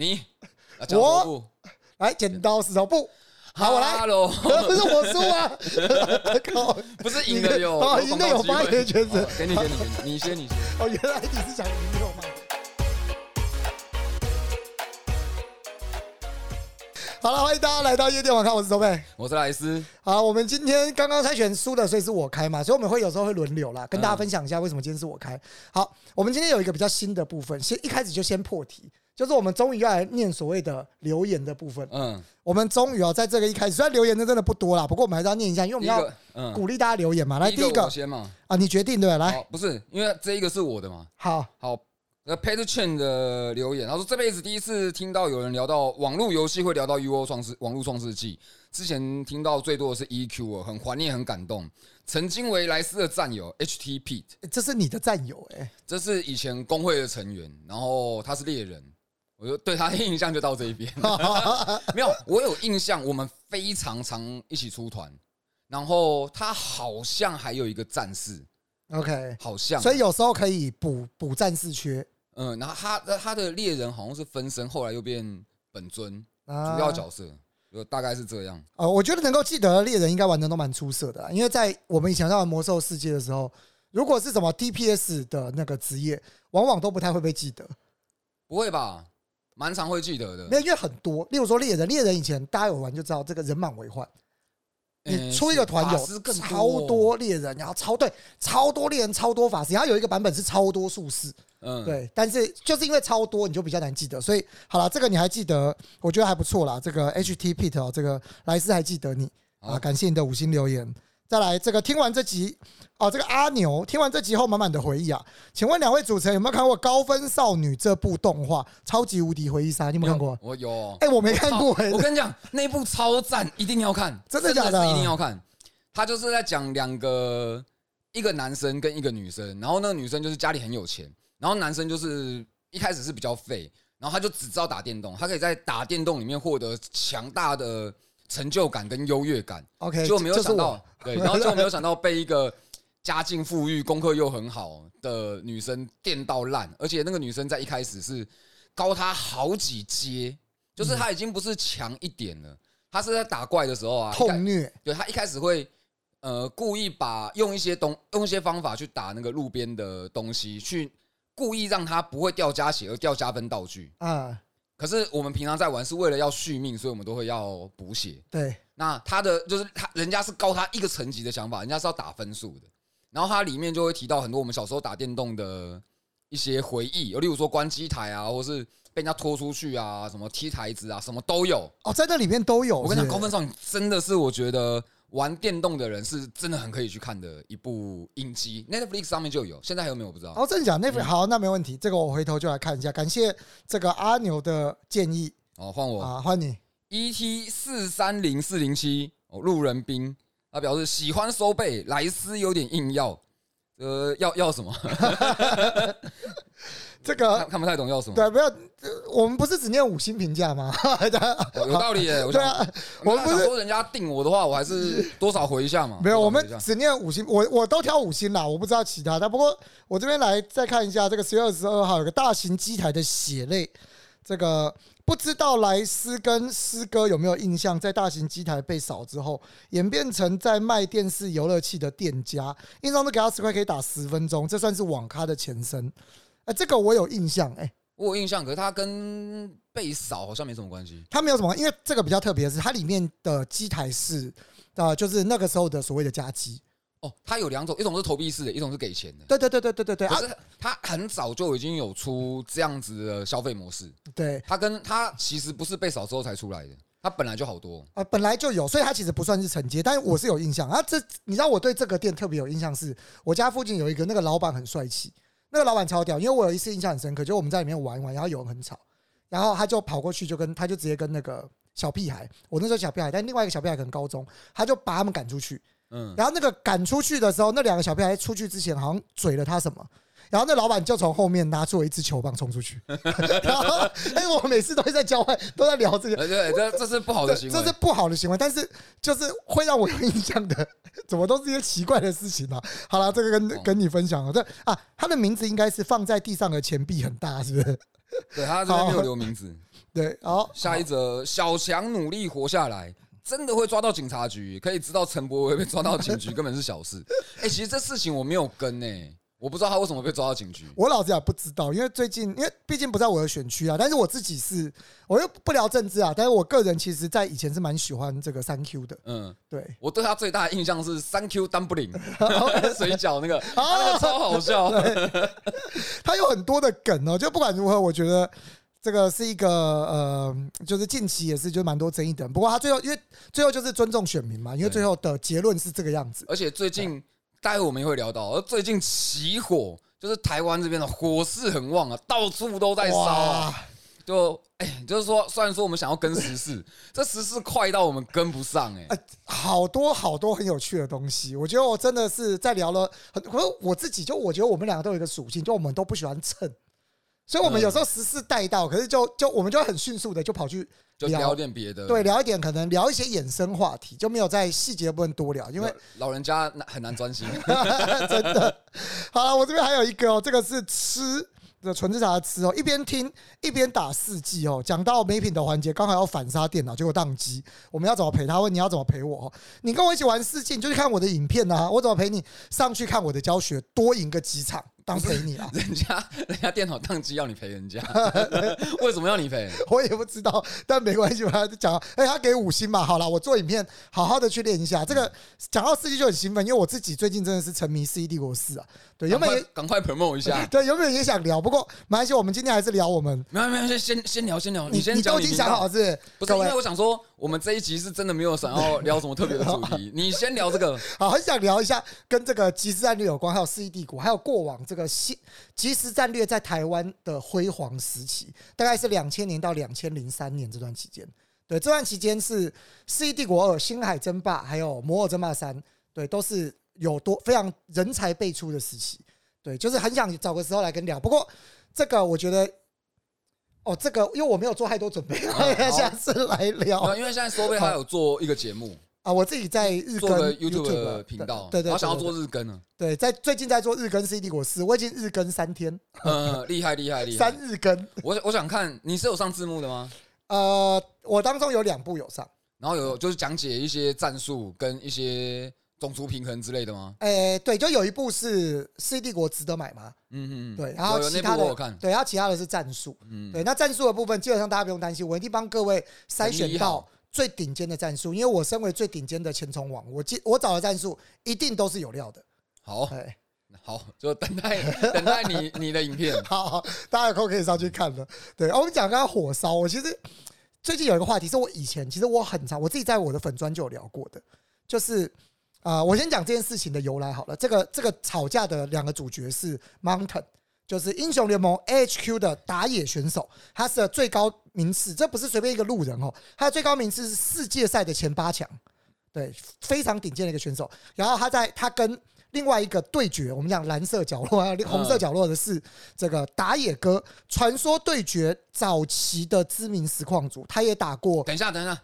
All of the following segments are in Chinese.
你 啊讲头部来，剪刀石头布，好，我来。不是我输啊！靠，不是赢的有赢的有发言权给你给你给你，你先你先。哦，原来你是想赢我吗？好了，欢迎大家来到夜店网看，我是周贝。我是莱斯，好，我们今天刚刚猜选输的，所以是我开嘛，所以我们会有时候会轮流啦，跟大家分享一下为什么今天是我开。好，我们今天有一个比较新的部分，先一开始就先破题，就是我们终于要来念所谓的留言的部分。嗯，我们终于哦，在这个一开始，虽然留言的真的不多啦，不过我们还是要念一下，因为我们要鼓励大家留言嘛。来，第一个我先嘛，啊，你决定对吧？来，不是，因为这一个是我的嘛。好，好，那 p a t Chen 的留言，他说这辈子第一次听到有人聊到网络游戏会聊到 UO 创世网络创世纪，之前听到最多的是 EQ 哦，很怀念，很感动。曾经为莱斯的战友 HT Pete，这是你的战友哎、这是以前工会的成员，然后他是猎人，我就对他的印象就到这一边。没有，我有印象，我们非常常一起出团，然后他好像还有一个战士，OK，好像，所以有时候可以补补战士缺嗯，然后他他的猎人好像是分身，后来又变本尊啊主要角色，就大概是这样。呃，我觉得能够记得的猎人应该玩的都蛮出色的啦，因为在我们以前在玩魔兽世界的时候，如果是什么 DPS 的那个职业，往往都不太会被记得，不会吧？蛮常会记得的。没有，因为很多，例如说猎人，猎人以前大家有玩就知道，这个人满为患。你嗯出一个团法师有更超多猎人，然后超对超多猎人，超多法师，然后有一个版本是超多术士，嗯，对，但是就是因为超多，你就比较难记得，所以好了，这个你还记得，我觉得还不错啦。这个 HT Pete 哦，这个莱斯还记得你啊，感谢你的五星留言。再来，这个听完这集哦，这个阿牛听完这集后满满的回忆啊，请问两位主持人有没有看过《高分少女》这部动画《超级无敌回忆杀》？你有没有看过？我有哦。哎、我没看过、哎，我跟你讲，那部超赞，一定要看，真的假的是一定要看。他就是在讲两个，一个男生跟一个女生，然后那个女生就是家里很有钱，然后男生就是一开始是比较废，然后他就只知道打电动，他可以在打电动里面获得强大的成就感跟优越感。OK，就没有想到，对，然后就没有想到 被一个家境富裕、功课又很好的女生电到烂，而且那个女生在一开始是高他好几阶，就是她已经不是强一点了，她是在打怪的时候啊，痛虐，对她一开始会呃故意把用一些东用一些方法去打那个路边的东西，去故意让她不会掉加血而掉加分道具。啊，可是我们平常在玩是为了要续命，所以我们都会要补血。对，那他的就是他，人家是高他一个层级的想法，人家是要打分数的。然后它里面就会提到很多我们小时候打电动的一些回忆，有例如说关机台啊，或是被人家拖出去啊，什么踢台子啊，什么都有。哦，在那里面都有。我跟你讲，高分少女真的是我觉得玩电动的人是真的很可以去看的一部影集，Netflix 上面就有，现在还有没有我不知道。哦，真的假？Netflix 好，那没问题，这个我回头就来看一下。感谢这个阿牛的建议哦，换我啊，换你。ET 四三零四零七哦，路人兵，他表示喜欢收背，莱斯有点硬要，呃，要要什么？这个看看不太懂要什么。对，不要，呃我们不是只念五星评价吗？哦有道理耶。对啊，我我们不是想说人家定我的话，我还是多少回一下嘛。没有，我们只念五星，我我都挑五星啦，我不知道其他的。不过我这边来再看一下，这个十月二十二号有个大型机台的血泪，这个不知道莱斯跟师哥有没有印象，在大型机台被扫之后，演变成在卖电视游乐器的店家，印象都给他十块可以打十分钟，这算是网咖的前身。哎、这个我有印象，哎、我有印象，可是他跟被扫好像没什么关系。它没有什么，因为这个比较特别的是，它里面的机台是呃，就是那个时候的所谓的家机。哦，它有两种，一种是投币式的，一种是给钱的。对对对对对对对啊可，是它很早就已经有出这样子的消费模式，对它跟它其实不是被扫之后才出来的，它本来就好多。啊，本来就有，所以它其实不算是承接，但是我是有印象啊。这你知道我对这个店特别有印象是，我家附近有一个那个老板很帅气，那个老板超屌，因为我有一次印象很深刻，就我们在里面玩一玩，然后有人很吵，然后他就跑过去就跟他就直接跟那个小屁孩，我那时候小屁孩，但另外一个小屁孩可能高中，他就把他们赶出去，嗯，然后那个赶出去的时候，那两个小屁孩出去之前好像嘴了他什么，然后那老板就从后面拿出了一支球棒冲出去，然后哎，我每次都会在交换，都在聊这个，呃，对，这这是不好的行为，这是不好的行为，但是就是会让我有印象的，怎么都是一些奇怪的事情啊。好了，这个跟哦。跟你分享了，这啊，他的名字应该是放在地上的钱币很大，是不是？对他这边没有留名字。对，好，下一则，小强努力活下来，真的会抓到警察局，可以知道陈柏伟被抓到警局 根本是小事。哎、其实这事情我没有跟呢、我不知道他为什么被抓到警局。我老实讲不知道，因为最近因为毕竟不在我的选区啊，但是我自己是，我又不聊政治啊，但是我个人其实在以前是蛮喜欢这个三 Q 的，嗯，对，我对他最大的印象是三 Q Dumpling 水饺那个，他那个超好笑。他有很多的梗哦，就不管如何，我觉得这个是一个呃，就是近期也是就蛮多争议的。不过他最后因为最后就是尊重选民嘛，因为最后的结论是这个样子。而且最近，待会我们也会聊到，而最近起火，就是台湾这边的火势很旺啊，到处都在烧啊。就哎、就是说，虽然说我们想要跟时事，这时事快到我们跟不上哎、呃好多好多很有趣的东西。我觉得我真的是在聊了很，可是我自己就我觉得我们两个都有一个属性，就我们都不喜欢蹭。所以，我们有时候时事带到，可是就就我们就很迅速的就跑去就聊点别的。对，聊一点，可能聊一些衍生话题，就没有在细节部分多聊，因为老人家难很难专心。真的。好了，我这边还有一个哦，这个是吃的纯吃茶的吃哦，一边听一边打四季哦。讲到美品的环节，刚好要反杀电脑，结果宕机，我们要怎么陪他？问你要怎么陪我哦？你跟我一起玩四季，你就去看我的影片啊，我怎么陪你？上去看我的教学，多赢个几场当赔你了。人家人家电脑宕机要你赔人家，为什么要你赔？我也不知道，但没关系，我就讲，哎、他给五星嘛，好了，我做影片，好好的去练一下。这个讲到四季就很兴奋，因为我自己最近真的是沉迷《世纪帝国四》啊，对，有没有也赶快 promote 一下。对，有没有也想聊，不过没关系，我们今天还是聊我们。没有没有，先先先聊先聊，你先你都已经想好。了是不是？因为我想说，我们这一集是真的没有想要聊什么特别的主题，你先聊这个。好，很想聊一下跟这个即时战略有关，还有世纪帝国，还有过往这个西即时战略在台湾的辉煌时期，大概是两千年到两千零三年这段期间。对，这段期间是《世纪帝国二》《星海争霸》还有《摩尔争霸三》，对，都是有多非常人才辈出的时期。对，就是很想找个时候来跟聊。不过这个我觉得，哦，这个因为我没有做太多准备，好下次来聊呃因为现在收贝他有做一个节目，啊。我自己在日更做个 YouTube 的频道，对对对，然后想要做日更呢。对，在最近在做日更《C D 国四》，我已经日更三天，呃，厉害厉害厉害三！日更。我我想看你是有上字幕的吗？呃，我当中有两部有上，然后有就是讲解一些战术跟一些种族平衡之类的吗？诶、对，就有一部是《C D 国值得买吗？嗯嗯，嗯对，然后有有那其他的部我有看，对，然后其他的是战术。嗯，对，那战术的部分基本上大家不用担心，我一定帮各位筛选到最顶尖的战术，因为我身为最顶尖的前冲网，我记我找的战术一定都是有料的。好哎，好，就等待等待你 你的影片。好，好大家有空可以上去看了。对，我们讲刚刚火烧，我其实最近有一个话题，是我以前其实我很常我自己在我的粉专就有聊过的，就是啊、呃我先讲这件事情的由来好了。这个这个吵架的两个主角是 Mountain。就是英雄联盟 AHQ 的打野选手，他是最高名次，这不是随便一个路人哦，他的最高名次是世界赛的前八强，对，非常顶尖的一个选手。然后他在他跟另外一个对决，我们讲蓝色角落还有红色角落的是这个打野哥，传说对决早期的知名实况组，他也打过。等一下等一下，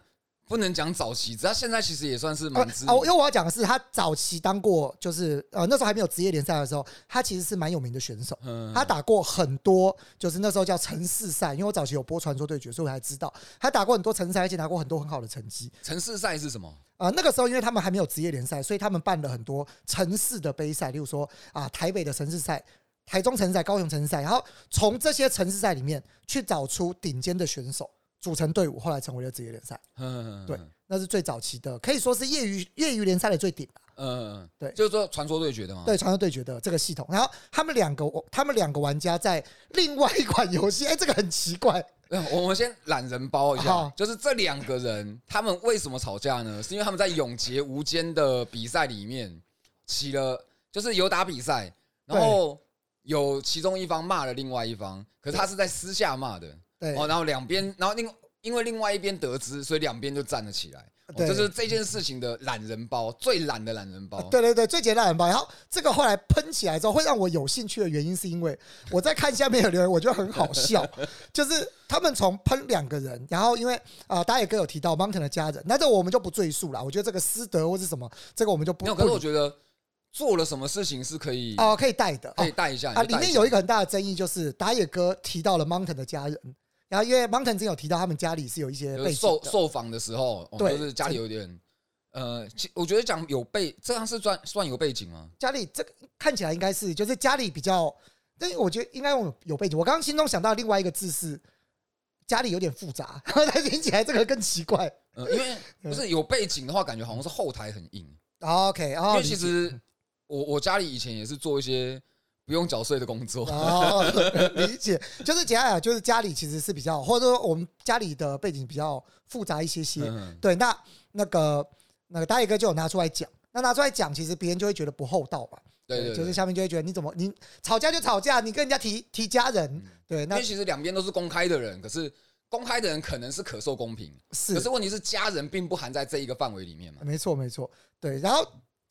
不能讲早期，只要现在其实也算是呃蛮知哦，因名。为我要讲的是，他早期当过，就是呃那时候还没有职业联赛的时候，他其实是蛮有名的选手。嗯他打过很多，就是那时候叫城市赛，因为我早期有播传说对决，所以我才知道他打过很多城市赛，而且拿过很多很好的成绩。城市赛是什么？啊、那个时候因为他们还没有职业联赛，所以他们办了很多城市的杯赛，例如说啊台北的城市赛、台中城市赛、高雄城市赛，然后从这些城市赛里面去找出顶尖的选手组成队伍，后来成为了职业联赛。嗯，对，那是最早期的，可以说是业余业余联赛的最顶了。嗯，对就是说传说对决的嘛。对，传说对决的这个系统，然后他们两个，他们两个玩家在另外一款游戏，哎，这个很奇怪，嗯，我们先懒人包一下，就是这两个人他们为什么吵架呢？是因为他们在永劫无间的比赛里面起了，就是有打比赛，然后有其中一方骂了另外一方，可是他是在私下骂的对哦，然后两边，然后另因为另外一边得知，所以两边就站了起来。哦对这是这件事情的懒人包，最懒的懒人包。对对对，最简单的吧。然后这个后来喷起来之后，会让我有兴趣的原因，是因为我在看下面的留言，我觉得很好笑，就是他们从喷两个人，然后因为啊、大家也哥有提到 Mountain 的家人，那这我们就不赘述了。我觉得这个师德或是什么，这个我们就不有，可是我觉得做了什么事情是可以哦，可以带的哦可以带一下啊。里面有一个个很大的争议，就是打野哥提到了 Mountain 的家人，然后因为 Mountain 之前有提到他们家里是有一些背景受，受访的时候，哦对就是家里有点呃，其我觉得讲有背，这样是算算有背景吗？家里这个看起来应该是就是家里比较，但是我觉得应该用有背景。我刚刚心中想到另外一个字是家里有点复杂，但听起来这个更奇怪。呃，因为不是有背景的话，感觉好像是后台很硬。OK，因哦，为其实我我家里以前也是做一些不用缴税的工作，哦，理解，就是简单讲，就是家里其实是比较，或者说我们家里的背景比较复杂一些些。嗯，对，那那个那个大野哥就有拿出来讲，那拿出来讲，其实别人就会觉得不厚道吧。对对，就是下面就会觉得你怎么你吵架就吵架，你跟人家提提家人，嗯对，那其实两边都是公开的人，可是公开的人可能是可受公平，是可是问题是家人并不含在这一个范围里面嘛。没错没错，对，然后。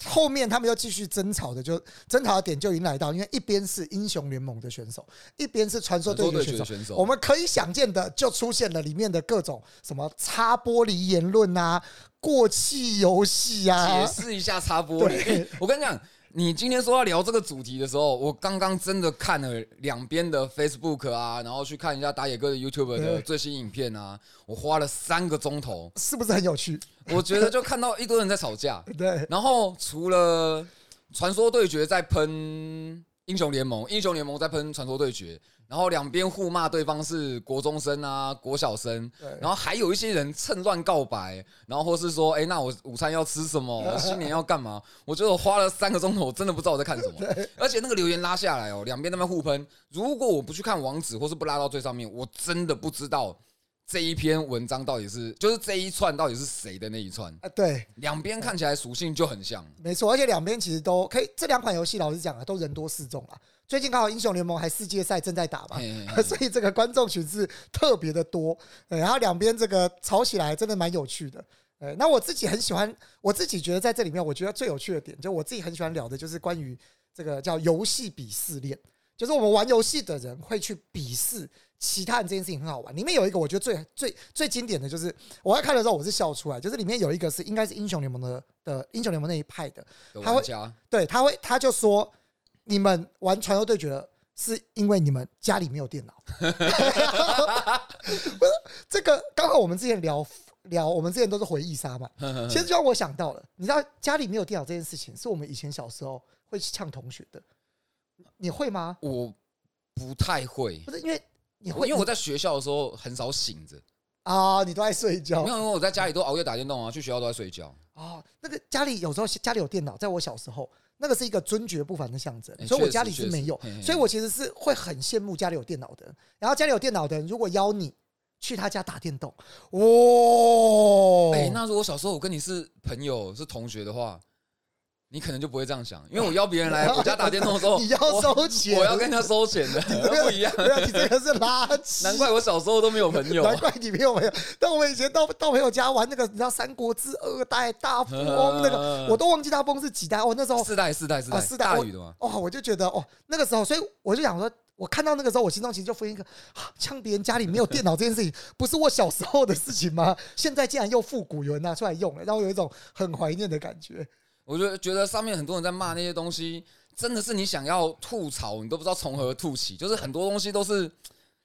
后面他们又继续争吵的，就争吵的点就已经来到，因为一边是英雄联盟的选手，一边是传说对决选手，决的选手，我们可以想见的，就出现了里面的各种什么擦玻璃言论啊、过气游戏啊解，释一下擦玻璃。我跟你讲，你今天说要聊这个主题的时候，我刚刚真的看了两边的 Facebook 啊，然后去看一下打野哥的 YouTube 的最新影片啊，我花了三个钟头，是不是很有趣？我觉得就看到一堆人在吵架，对，然后除了传说对决在喷英雄联盟，英雄联盟在喷传说对决，然后两边互骂对方是国中生啊、国小生，对然后还有一些人趁乱告白，然后或是说，哎、那我午餐要吃什么？我新年要干嘛？我觉得我花了三个钟头，我真的不知道我在看什么。而且那个留言拉下来哦，两边在那边互喷。如果我不去看网址，或是不拉到最上面，我真的不知道这一篇文章到底是，就是这一串到底是谁的那一串。啊，对，两边看起来属性就很像。没错，而且两边其实都可以，这两款游戏老实讲啊，都人多势众啊。最近刚好英雄联盟还世界赛正在打嘛，所以这个观众群是特别的多。然后两边这个吵起来真的蛮有趣的。呃，那我自己很喜欢，我自己觉得在这里面，我觉得最有趣的点，就我自己很喜欢聊的，就是关于这个叫游戏鄙视链，就是我们玩游戏的人会去鄙视其他人这件事情很好玩。里面有一个我觉得最最最经典的就是，我在看的时候我是笑出来，就是里面有一个是应该是英雄联盟的的英雄联盟那一派的，他会玩家，对，他会他就说你们玩传说对决了。是因为你们家里没有电脑，不是这个刚好我们之前聊聊，我们之前都是回忆杀嘛，其实就让我想到了，你知道家里没有电脑这件事情，是我们以前小时候会呛同学的，你会吗？我不太会不，是因为你会，因为我在学校的时候很少醒着，啊，你都在睡觉没有，因为我在家里都熬夜打电动啊，去学校都在睡觉。哦，那个家里有时候家里有电脑，在我小时候，那个是一个尊爵不凡的象征，哎所以我家里是没有所以我其实是会很羡慕家里有电脑的人。然后家里有电脑的人，如果邀你去他家打电动，哇，哎、那如果小时候我跟你是朋友、是同学的话，你可能就不会这样想，因为我邀别人来 我家打电动的时候，你要收钱，我要跟他收钱的，不一样。你这个是垃圾。难怪我小时候都没有朋友。难怪你没有朋友。但我们以前到到朋友家玩那个，你知道《三国志》二代大富翁那个，我都忘记大富翁是几代。哦，那时候四代四代四代啊四代大宇的嘛，哦，我就觉得哦，那个时候，所以我就想说，我看到那个时候，我心中其实就浮现一个，啊呛别人家里没有电脑这件事情，不是我小时候的事情吗？现在竟然又复古，有人拿出来用了，让我有一种很怀念的感觉。我就觉得上面很多人在骂那些东西，真的是你想要吐槽，你都不知道从何吐起，就是很多东西都是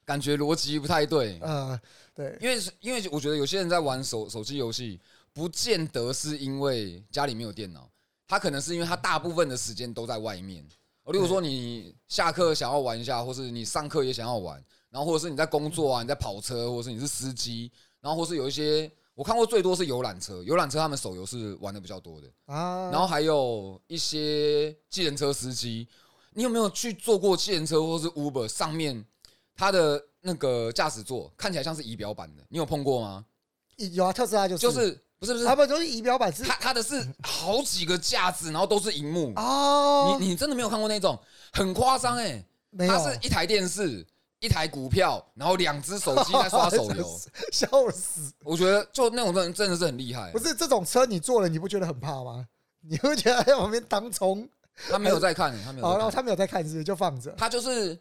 感觉逻辑不太对。呃，对，因为因为我觉得有些人在玩手手机游戏，不见得是因为家里没有电脑，他可能是因为他大部分的时间都在外面。哦，例如说你下课想要玩一下，或是你上课也想要玩，然后或者是你在工作啊，你在跑车，或者是你是司机，然后或是有一些我看过最多是游览车，游览车他们手游是玩的比较多的，啊，然后还有一些计程车司机，你有没有去坐过计程车或是 Uber 上面它的那个驾驶座看起来像是仪表板的？你有碰过吗？有啊，特斯拉就是就是不是不是啊，不都是仪表板是它它的是好几个架子，然后都是荧幕。哦，你你真的没有看过那种很夸张哎？它是一台电视、一台股票，然后两只手机在刷手游。笑死！我觉得就那种人真的是很厉害不。是这种车你坐了，你不觉得很怕吗？你会觉得在旁边当冲？他没有在看，他没有哦，然后他没有在看，是不是就放着？他就是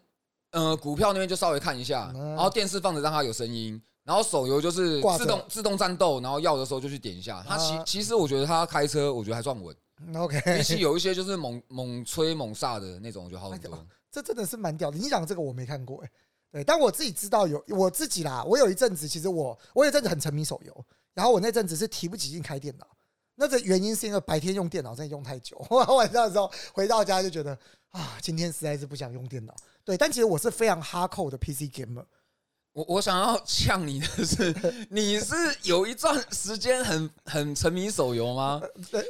呃股票那边就稍微看一下，嗯然后电视放着让它有声音，然后手游就是自动自动战斗，然后要的时候就去点一下。他其啊其实我觉得他开车，我觉得还算稳，嗯 OK，比起有一些就是猛猛吹猛煞的那种，我觉得好很多。这真的是蛮屌的。你讲这个我没看过哎、对，但我自己知道有我自己啦。我有一阵子，其实我我有一阵子很沉迷手游，然后我那阵子是提不起劲开电脑。那个原因是因为白天用电脑真的用太久，晚上的时候回到家就觉得啊，今天实在是不想用电脑。对，但其实我是非常哈扣的 PC gamer。我我想要呛你的是，你是有一段时间很很沉迷手游吗？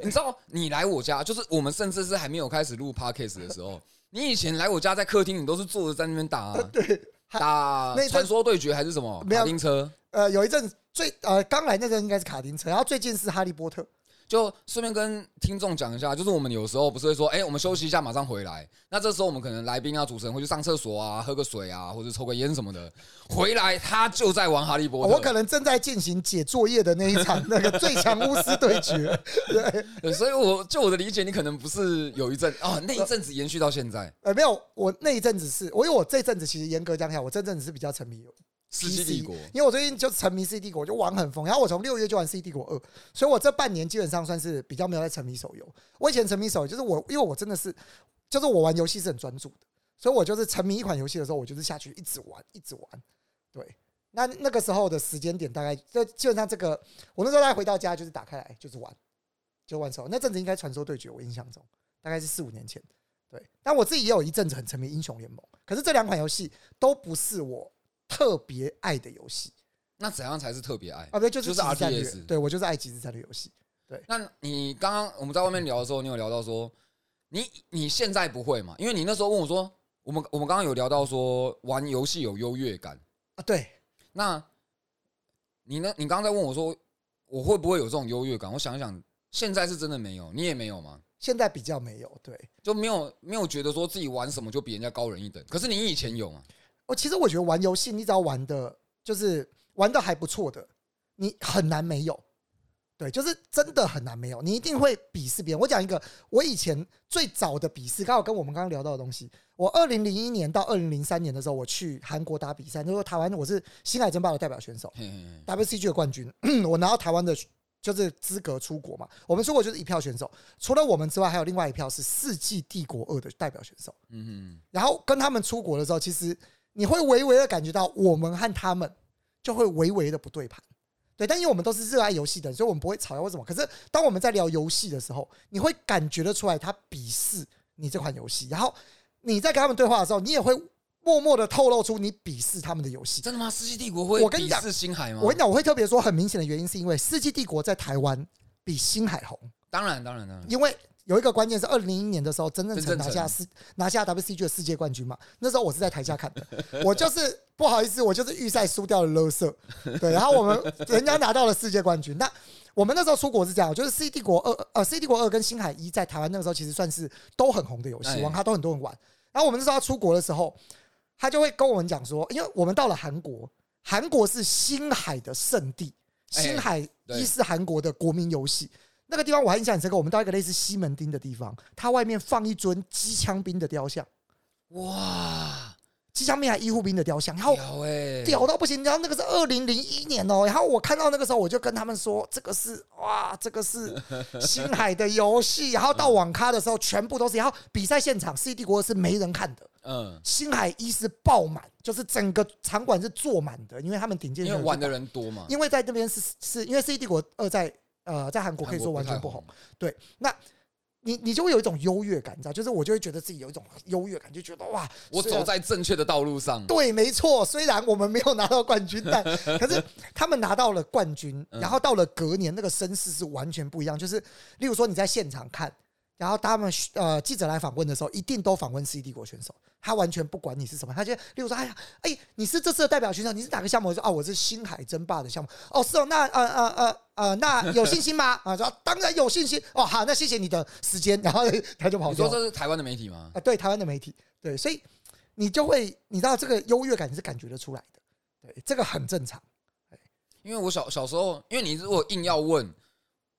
你知道你来我家，就是我们甚至是还没有开始录 podcast 的时候，你以前来我家在客厅，你都是坐着在那边打、啊、对，打那传说对决还是什么没有卡丁车？呃，有一阵最呃刚来那阵应该是卡丁车，然后最近是哈利波特。就顺便跟听众讲一下，就是我们有时候不是会说，哎、我们休息一下，马上回来。那这时候我们可能来宾啊、主持人会去上厕所啊、喝个水啊，或者抽个烟什么的。回来他就在玩哈利波特。我可能正在进行解作业的那一场那个最强巫师对决。对，对，所以我就我的理解，你可能不是有一阵哦，那一阵子延续到现在。呃，没有，我那一阵子是我因为我这阵子其实严格讲起来，我这阵子是比较沉迷世纪帝国，因为我最近就沉迷 C 帝国，就玩很疯。然后我从六月就玩 C 帝国二，所以我这半年基本上算是比较没有在沉迷手游。我以前沉迷手游，就是我因为我真的是，就是我玩游戏是很专注的，所以我就是沉迷一款游戏的时候，我就是下去一直玩，一直玩。对，那那个时候的时间点大概就基本上这个，我那时候大概回到家就是打开来就是玩，就玩手游。那阵子应该传说对决，我印象中大概是四五年前。对，但我自己也有一阵子很沉迷英雄联盟，可是这两款游戏都不是我特别爱的游戏那怎样才是特别爱？啊，不对，就是就是即时战略 RTS 对我就是爱即时战略游戏。对那你刚刚我们在外面聊的时候，你有聊到说，你你现在不会嘛？因为你那时候问我说，我们我们刚刚有聊到说玩游戏有优越感。啊，对，那你呢？你刚刚在问我说，我会不会有这种优越感？我想一想，现在是真的没有，你也没有吗？现在比较没有。对就没有没有觉得说自己玩什么就比人家高人一等。可是你以前有吗？我其实我觉得玩游戏，你只要玩的，就是玩的还不错的，你很难没有。对，就是真的很难没有，你一定会鄙视别人。我讲一个，我以前最早的鄙视，刚好跟我们刚刚聊到的东西。我二零零一年到二零零三年的时候，我去韩国打比赛，那时候台湾我是星海争霸的代表选手嘿嘿嘿，WCG 的冠军，我拿到台湾的就是资格出国嘛。我们出国就是一票选手，除了我们之外，还有另外一票是世纪帝国二的代表选手。嗯哼，然后跟他们出国的时候，其实你会微微的感觉到我们和他们就会微微的不对盘。对，但因为我们都是热爱游戏的人，所以我们不会吵架或什么。可是当我们在聊游戏的时候，你会感觉得出来他鄙视你这款游戏，然后你在跟他们对话的时候，你也会默默的透露出你鄙视他们的游戏。真的吗？世纪帝国会我跟你讲是星海吗？我跟你讲，我会特别说很明显的原因，是因为《世纪帝国》在台湾比星海红，当然当然当然，因为有一个关键是二零零一年的时候，曾正成曾正成拿下世拿下 WCG 的世界冠军嘛。那时候我是在台下看的，我就是不好意思，我就是预赛输掉了勒瑟，对，然后我们人家拿到了世界冠军。那我们那时候出国是这样，就是 C 帝国二呃 C 帝国二跟星海一在台湾那个时候其实算是都很红的游戏，哎网咖都很多人玩。然后我们那时候要出国的时候，他就会跟我们讲说，因为我们到了韩国，韩国是星海的圣地，哎星海一是韩国的国民游戏。那个地方我还印象很深刻，我们到一个类似西门町的地方，它外面放一尊机枪兵的雕像，哇，机枪兵还医护兵的雕像，然后屌到不行。然后那个是二零零一年哦，然后我看到那个时候，我就跟他们说，这个是哇，这个是星海的游戏。然后到网咖的时候，全部都是。然后比赛现场，C 帝国是没人看的，嗯，星海一是爆满，就是整个场馆是坐满的，因为他们顶尖因为玩的人多嘛，因为在那边是是因为 C 帝国二在呃在韩国可以说完全不红，对，那你你就会有一种优越感，你知道，就是我就会觉得自己有一种优越感，就觉得哇，我走在正确的道路上。对，没错，虽然我们没有拿到冠军，但 可是他们拿到了冠军，嗯然后到了隔年那个声势是完全不一样，就是例如说你在现场看。然后他们呃记者来访问的时候，一定都访问 C 帝国选手，他完全不管你是什么，他就例如说，哎呀，哎，你是这次的代表选手，你是哪个项目？我说哦，我是星海争霸的项目。哦，是哦，那呃呃呃呃，那有信心吗？啊，说当然有信心。哦，好，那谢谢你的时间。然后他就跑你。说这是台湾的媒体吗？啊，对，台湾的媒体，对，所以你就会，你知道这个优越感是感觉得出来的，对，这个很正常。因为我小小时候，因为你如果硬要问，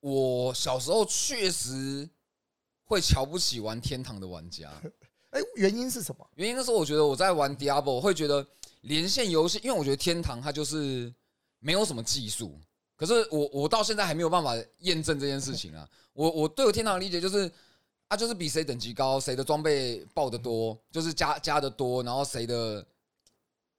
我小时候确实会瞧不起玩天堂的玩家。哎，原因是什么？原因那时候我觉得我在玩 Diablo，我会觉得连线游戏，因为我觉得天堂它就是没有什么技术，可是我我到现在还没有办法验证这件事情啊。我我对我天堂的理解就是啊，就是比谁等级高，谁的装备爆的多，就是加加的多，然后谁的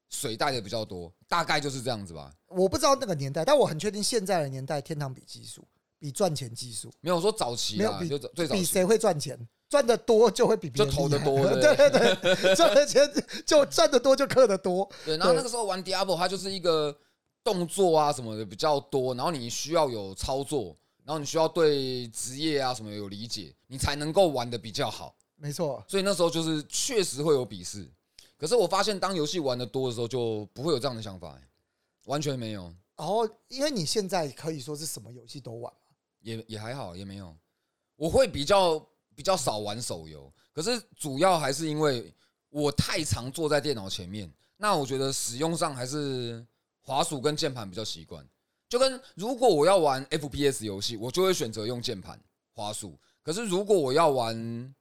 水带的比较多，大概就是这样子吧。我不知道那个年代，但我很确定现在的年代，天堂比技术，比赚钱技术，没有说早期啊，没有比就最早比谁会赚钱，赚的多就会比别人就投的多 对对对，赚的钱就赚的多就氪的多，对，然后那个时候玩 Diablo，它就是一个动作啊什么的比较多，然后你需要有操作，然后你需要对职业啊什么有理解，你才能够玩的比较好。没错，所以那时候就是确实会有鄙视，可是我发现当游戏玩的多的时候，就不会有这样的想法、欸完全没有，然后因为你现在可以说是什么游戏都玩嘛，也也还好，也没有。我会比较比较少玩手游，可是主要还是因为我太常坐在电脑前面，那我觉得使用上还是滑鼠跟键盘比较习惯。就跟如果我要玩 FPS 游戏，我就会选择用键盘滑鼠。可是如果我要玩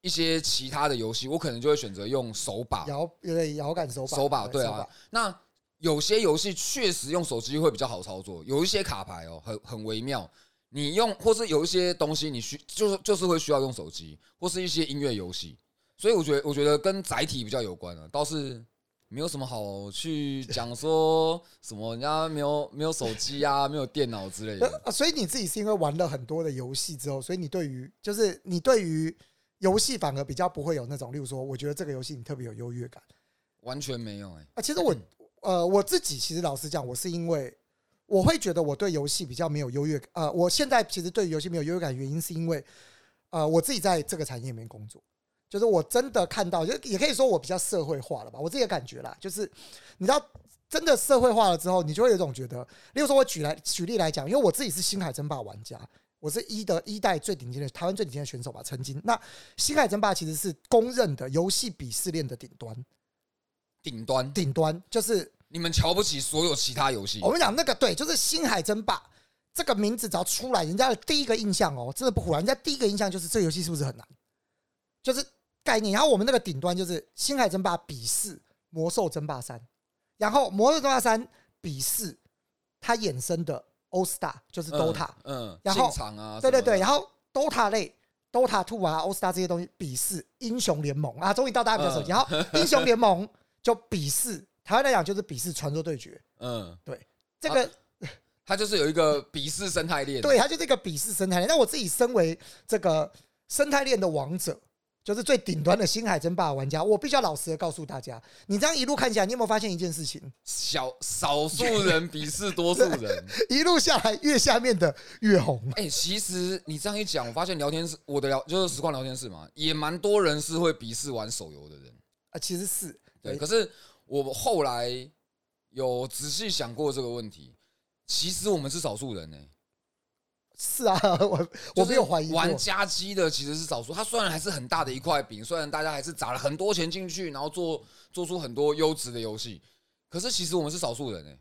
一些其他的游戏，我可能就会选择用手把。摇有点摇杆手把，手把对啊，那有些游戏确实用手机会比较好操作，有一些卡牌哦，很很微妙。你用或是有一些东西你需就是就是会需要用手机，或是一些音乐游戏，所以我觉得我觉得跟载体比较有关啊，倒是没有什么好去讲说什么人家没有没有手机啊，没有电脑之类的。呃所以你自己是因为玩了很多的游戏之后，所以你对于就是你对于游戏反而比较不会有那种，例如说，我觉得这个游戏你特别有优越感完全没有哎、啊。其实我 呃我自己其实老实讲，我是因为我会觉得我对游戏比较没有优越感。呃，我现在其实对游戏没有优越感，原因是因为呃我自己在这个产业里面工作，就是我真的看到，就也可以说我比较社会化了吧，我自己的感觉啦，就是你知道。真的社会化了之后，你就会有一种觉得，例如说，我举来举例来讲，因为我自己是星海争霸玩家，我是一的一代最顶尖的台湾最顶尖的选手吧，曾经。那星海争霸其实是公认的游戏鄙视链的顶端，顶端，顶端就是你们瞧不起所有其他游戏我，跟你讲那个对，就是星海争霸这个名字只要出来，人家的第一个印象哦，真的不胡乱，人家第一个印象就是这个游戏是不是很难，就是概念。然后我们那个顶端就是星海争霸鄙视魔兽争霸三，然后魔兽争霸三鄙视它衍生的 All Star，就是 DOTA，、嗯，然后对对对，然后 DOTA 类。DOTA Two 啊，All Star 这些东西鄙视英雄联盟啊，终于到大家比较熟悉。然后英雄联盟就鄙视台湾来讲就是鄙视传说对决，嗯，对这个它 就是有一个鄙视生态链，对，它就是一个鄙视生态链。那我自己身为这个生态链的王者，就是最顶端的星海争霸玩家，我必须要老实的告诉大家，你这样一路看起来，你有没有发现一件事情？小少数人鄙视多数人。一路下来，越下面的越红。哎、其实你这样一讲，我发现聊天室我的聊就是实况聊天室嘛，也蛮多人是会鄙视玩手游的人。啊，其实是对，可是我后来有仔细想过这个问题，其实我们是少数人呢、是啊，我我就是没有怀疑过。玩家机的其实是少数，它虽然还是很大的一块饼，虽然大家还是砸了很多钱进去，然后做做出很多优质的游戏，可是其实我们是少数人哎、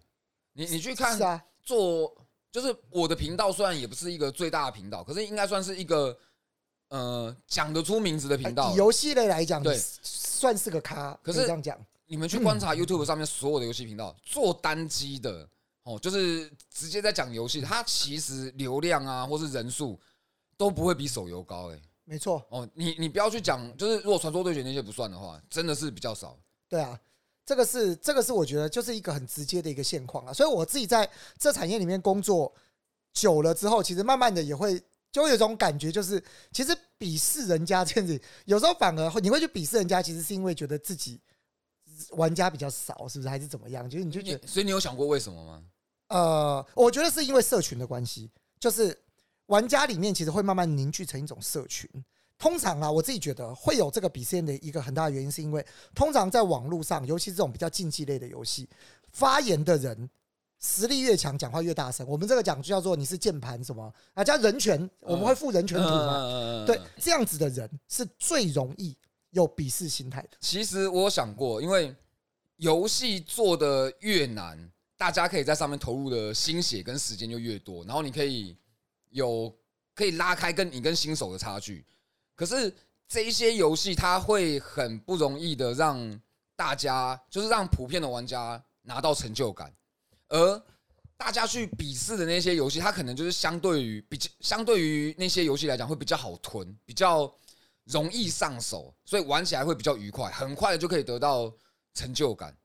你你去看做，就是我的频道虽然也不是一个最大的频道，可是应该算是一个呃讲得出名字的频道以。游戏类来讲，对算是个咖，可是以这样讲。你们去观察 YouTube 上面所有的游戏频道，做单机的哦，就是直接在讲游戏，它其实流量啊或是人数都不会比手游高哎、没错，哦，你你不要去讲，就是如果传说对决那些不算的话，真的是比较少。对啊，这个是这个是我觉得就是一个很直接的一个现况啊。所以我自己在这产业里面工作久了之后，其实慢慢的也会就会有一种感觉，就是其实鄙视人家这样子，有时候反而会你会去鄙视人家，其实是因为觉得自己玩家比较少，是不是还是怎么样？就是你就觉得你所以你有想过为什么吗？呃，我觉得是因为社群的关系，就是玩家里面其实会慢慢凝聚成一种社群。通常啊，我自己觉得会有这个鄙视链的一个很大的原因，是因为通常在网络上，尤其这种比较竞技类的游戏，发言的人实力越强，讲话越大声。我们这个讲就叫做你是键盘什么啊，加人权，我们会附人权图嘛。嗯对，这样子的人是最容易有鄙视心态的。其实我有想过，因为游戏做的越难，大家可以在上面投入的心血跟时间就越多，然后你可以有可以拉开跟你跟新手的差距。可是这一些游戏，它会很不容易的让大家，就是让普遍的玩家拿到成就感，而大家去鄙视的那些游戏，它可能就是相对于比较相对于那些游戏来讲会比较好囤，比较容易上手，所以玩起来会比较愉快，很快的就可以得到成就感。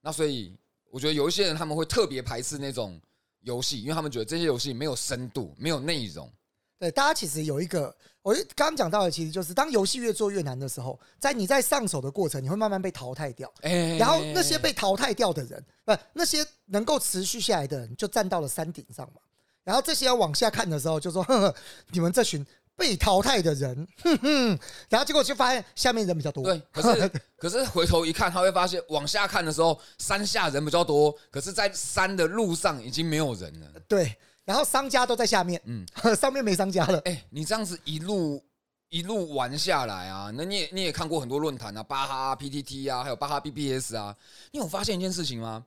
那所以我觉得有一些人他们会特别排斥那种游戏，因为他们觉得这些游戏没有深度，没有内容。对，大家其实有一个，我刚刚讲到的，其实就是当游戏越做越难的时候，在你在上手的过程，你会慢慢被淘汰掉。哎然后那些被淘汰掉的人，不，那些能够持续下来的人，就站到了山顶上嘛。然后这些要往下看的时候，就说：“呵呵，你们这群被淘汰的人，哼哼。”然后结果就发现下面人比较多。对，可是 可是回头一看，他会发现往下看的时候，山下人比较多，可是，在山的路上已经没有人了。对，然后商家都在下面，嗯嗯，上面没商家了。哎、你这样子一路一路玩下来啊，那你也你也看过很多论坛啊，巴哈、啊、PTT 啊，还有巴哈 BBS 啊，你有发现一件事情吗？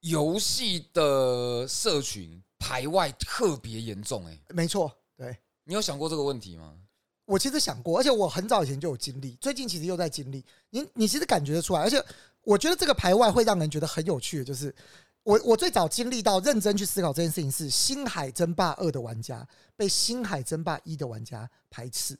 游戏的社群排外特别严重，哎，没错，对。你有想过这个问题吗？我其实想过，而且我很早以前就有经历，最近其实又在经历。你你其实感觉得出来，而且我觉得这个排外会让人觉得很有趣的，就是我我最早经历到认真去思考这件事情是《星海争霸二》的玩家被《星海争霸一》的玩家排斥。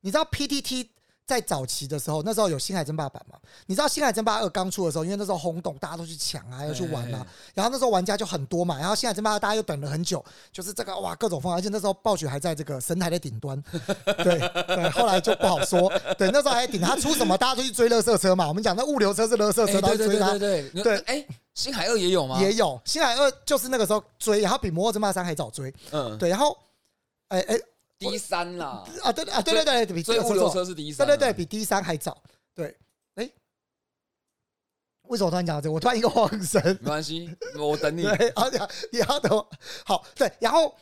你知道 PTT 在早期的时候，那时候有《星海争霸》版嘛？你知道《星海争霸二》刚出的时候，因为那时候轰动，大家都去抢啊，要去玩啊，然后那时候玩家就很多嘛，然后《星海争霸二》大家又等了很久，就是这个哇各种风，而且那时候暴雪还在这个神台的顶端，对对，后来就不好说。对，那时候还顶他出什么，大家都去追乐色车嘛。我们讲那物流车是乐色车，哎然后追他。对对对哎、星海二也有吗？也有星海二，就是那个时候追，然后比《魔兽争霸三》还早追。嗯，对，然后，哎哎第三啦，啊，对啊，对对对，比所以物流错错车是第三、啊，对对对，比 D 三还早。对，哎，为什么突然讲到这个？我突然一个晃神。没关系，我等你。对，然后你要你要等我好对，然后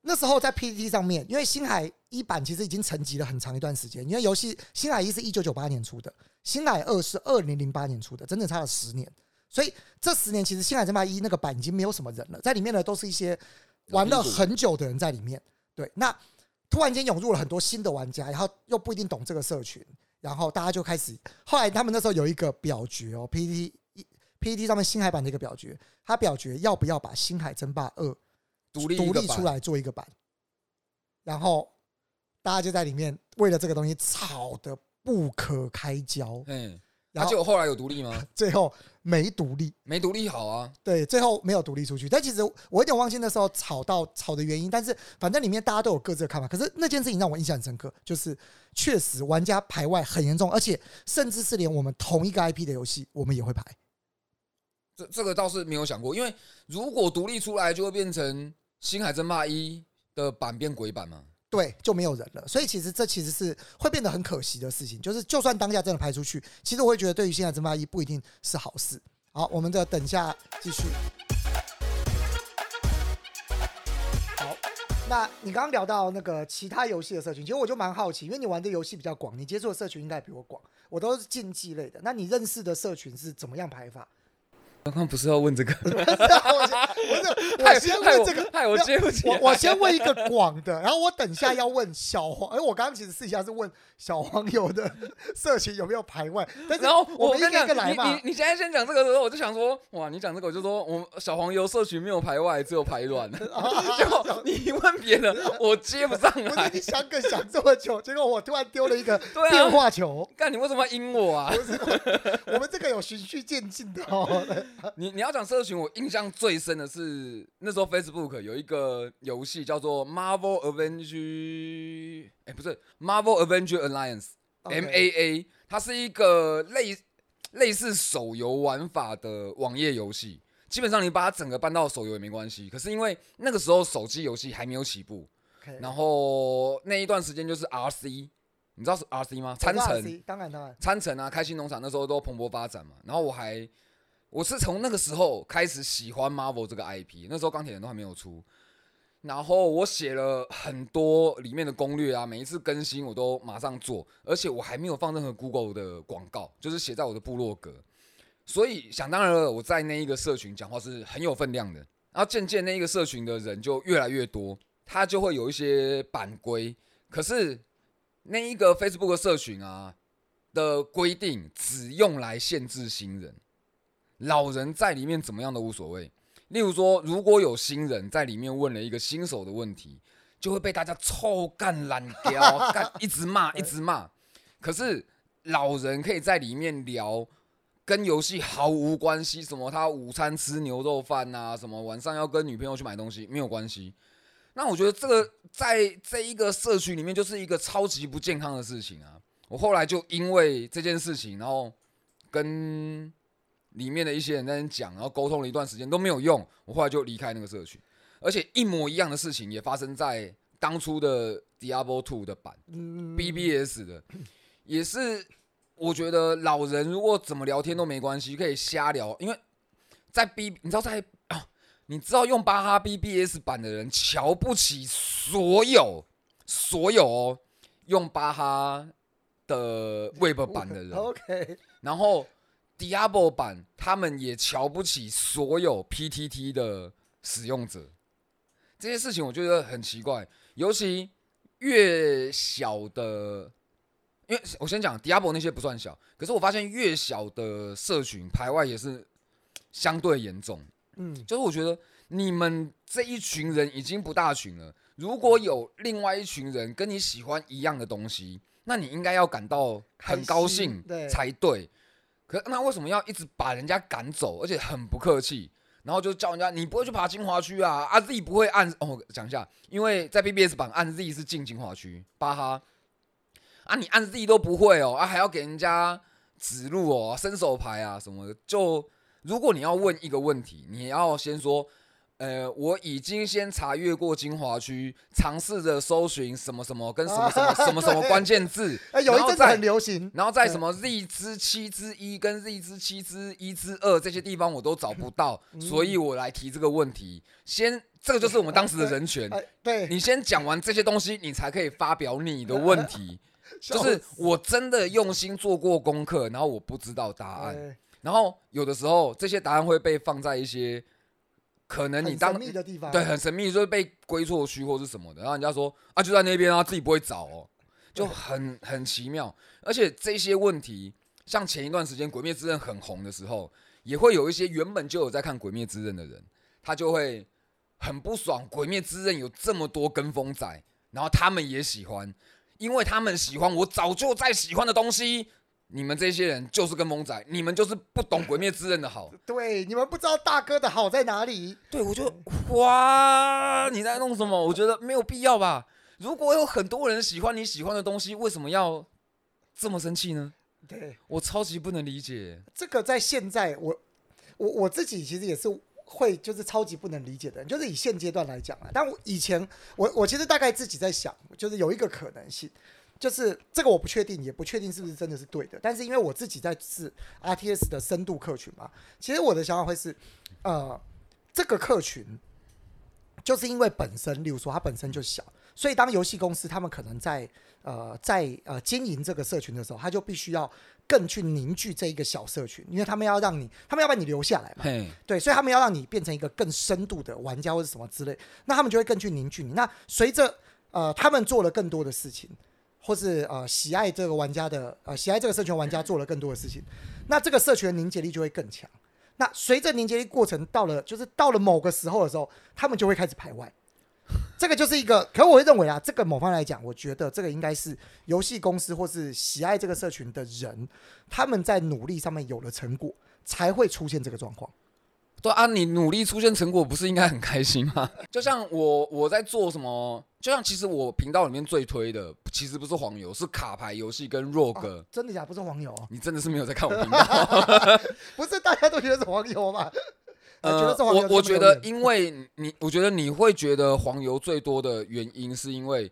那时候在 PPT 上面，因为星海一版其实已经沉寂了很长一段时间，因为游戏星海一是一九九八年出的，星海二是二零零八年出的，整整差了十年。所以这十年其实星海争霸一那个版已经没有什么人了，在里面呢都是一些玩了很久的人在里面。对，那突然间涌入了很多新的玩家，然后又不一定懂这个社群，然后大家就开始，后来他们那时候有一个表决哦，PPT PPT 上面星海版的一个表决，他表决要不要把《星海争霸二》独立出来做一个版，然后大家就在里面为了这个东西吵得不可开交，嗯，然后而且我后来有独立吗？最后没独立，没独立好啊，对，最后没有独立出去。但其实我有点忘记那时候吵到吵的原因，但是反正里面大家都有各自的看法。可是那件事情让我印象很深刻，就是确实玩家排外很严重，而且甚至是连我们同一个 IP 的游戏，我们也会排。这这个倒是没有想过，因为如果独立出来，就会变成《星海争霸一》的版变鬼版嘛。对，就没有人了。所以其实这其实是会变得很可惜的事情。就是就算当下真的排出去，其实我会觉得对于现在争霸一不一定是好事。好，我们的等下继续。好，那你刚刚聊到那个其他游戏的社群，其实我就蛮好奇，因为你玩的游戏比较广，你接触的社群应该比我广。我都是竞技类的，那你认识的社群是怎么样排法？刚刚不是要问这个，我先不是，我先问这个，害我接不起。我我先问一个广的，然后我等下要问小黄，哎，我刚刚其实私底下是问小黄友的社群有没有排外，但是然后我们一个一个来嘛你。你现在先讲这个的时候，我就想说，哇，你讲这个我就说，我们小黄油社群没有排外，只有排卵。结果你问别人，我接不上来你。想梗想这么久，结果我突然丢了一个对啊变化球。干，你为什么要阴我啊？我们这个有循序渐进的哦。你你要讲社群，我印象最深的是那时候 Facebook 有一个游戏叫做 Marvel Avenge，哎、不是 Marvel Avenger Alliance OK MAA，它是一个类类似手游玩法的网页游戏。基本上你把它整个搬到手游也没关系，可是因为那个时候手机游戏还没有起步然后那一段时间就是 RC，你知道是 RC 吗？参城当然当然，参城啊、开心农场那时候都蓬勃发展嘛。然后我还我是从那个时候开始喜欢 Marvel 这个 IP，那时候钢铁人都还没有出。然后我写了很多里面的攻略啊，每一次更新我都马上做，而且我还没有放任何 Google 的广告，就是写在我的部落格。所以想当然了，我在那一个社群讲话是很有分量的。然后渐渐那一个社群的人就越来越多，他就会有一些版规。可是那一个 Facebook 社群啊的规定，只用来限制新人，老人在里面怎么样都无所谓。例如说，如果有新人在里面问了一个新手的问题，就会被大家臭干烂掉，干一直骂，一直骂。可是老人可以在里面聊跟游戏毫无关系，什么他午餐吃牛肉饭呐，什么晚上要跟女朋友去买东西没有关系。那我觉得这个在这一个社区里面就是一个超级不健康的事情啊！我后来就因为这件事情，然后跟里面的一些人在那讲，然后沟通了一段时间都没有用，我后来就离开那个社群。而且一模一样的事情也发生在当初的 Diablo Two 的版，BBS 的，也是我觉得老人如果怎么聊天都没关系，可以瞎聊，因为在 B，你知道在啊，你知道用巴哈 BBS 版的人瞧不起所有所有哦用巴哈的 Web 版的人，OK，然后 Diablo 版他们也瞧不起所有 PTT 的使用者，这些事情我觉得很奇怪，尤其越小的，因为我先讲 Diablo 那些不算小，可是我发现越小的社群排外也是相对严重，嗯，就是我觉得你们这一群人已经不大群了，如果有另外一群人跟你喜欢一样的东西，那你应该要感到很高兴才对。可那为什么要一直把人家赶走，而且很不客气？然后就叫人家你不会去爬精华区啊？啊 Z 不会按哦，讲一下，因为在 BBS 版按 Z 是进精华区，巴哈啊你按 Z 都不会哦，啊还要给人家指路哦，伸手牌啊什么的。就如果你要问一个问题，你要先说，呃，我已经先查阅过金华区，尝试着搜寻什么什么跟什么什么 什么什么关键字，哎，有一然后子很流行，然后在什么 Z 之七之一跟 Z 之七之一之二这些地方我都找不到，嗯所以我来提这个问题。先，这个就是我们当时的人权。哎，对，你先讲完这些东西，你才可以发表你的问题。就是我真的用心做过功课，然后我不知道答案，哎然后有的时候这些答案会被放在一些可能你当很神秘的地方，对，很神秘，就是被归错区或是什么的。然后人家说啊，就在那边啊，自己不会找哦，就很很奇妙。而且这些问题，像前一段时间《鬼灭之刃》很红的时候，也会有一些原本就有在看《鬼灭之刃》的人，他就会很不爽，《鬼灭之刃》有这么多跟风仔，然后他们也喜欢，因为他们喜欢我早就在喜欢的东西。你们这些人就是跟风仔，你们就是不懂《鬼灭之刃》的好。对，你们不知道大哥的好在哪里，对，我就哇，你在弄什么？我觉得没有必要吧。如果有很多人喜欢你喜欢的东西，为什么要这么生气呢？对，我超级不能理解。这个在现在，我我我自己其实也是会就是超级不能理解的人，就是以现阶段来讲啊。但我以前我我其实大概自己在想，就是有一个可能性，就是这个我不确定，也不确定是不是真的是对的。但是因为我自己在是 RTS 的深度客群嘛，其实我的想法会是，呃，这个客群就是因为本身，例如说它本身就小，所以当游戏公司他们可能在呃在呃经营这个社群的时候，他就必须要更去凝聚这一个小社群，因为他们要让你，他们要把你留下来嘛，对，所以他们要让你变成一个更深度的玩家或者什么之类，那他们就会更去凝聚你。那随着呃他们做了更多的事情，或是呃喜爱这个玩家的呃喜爱这个社群玩家做了更多的事情，那这个社群的凝结力就会更强。那随着凝结力过程到了，就是到了某个时候的时候，他们就会开始排外。这个就是一个，可我会认为啊，这个某方来讲，我觉得这个应该是游戏公司或是喜爱这个社群的人，他们在努力上面有了成果，才会出现这个状况。对啊，你努力出现成果，不是应该很开心吗？就像我我在做什么，就像其实我频道里面最推的，其实不是黄油，是卡牌游戏跟 ROG。哦真的假的？不是黄油哦，你真的是没有在看我频道。不是大家都觉得是黄油吗？呃觉得是黄油我我觉得，因为你，我觉得你会觉得黄油最多的原因，是因为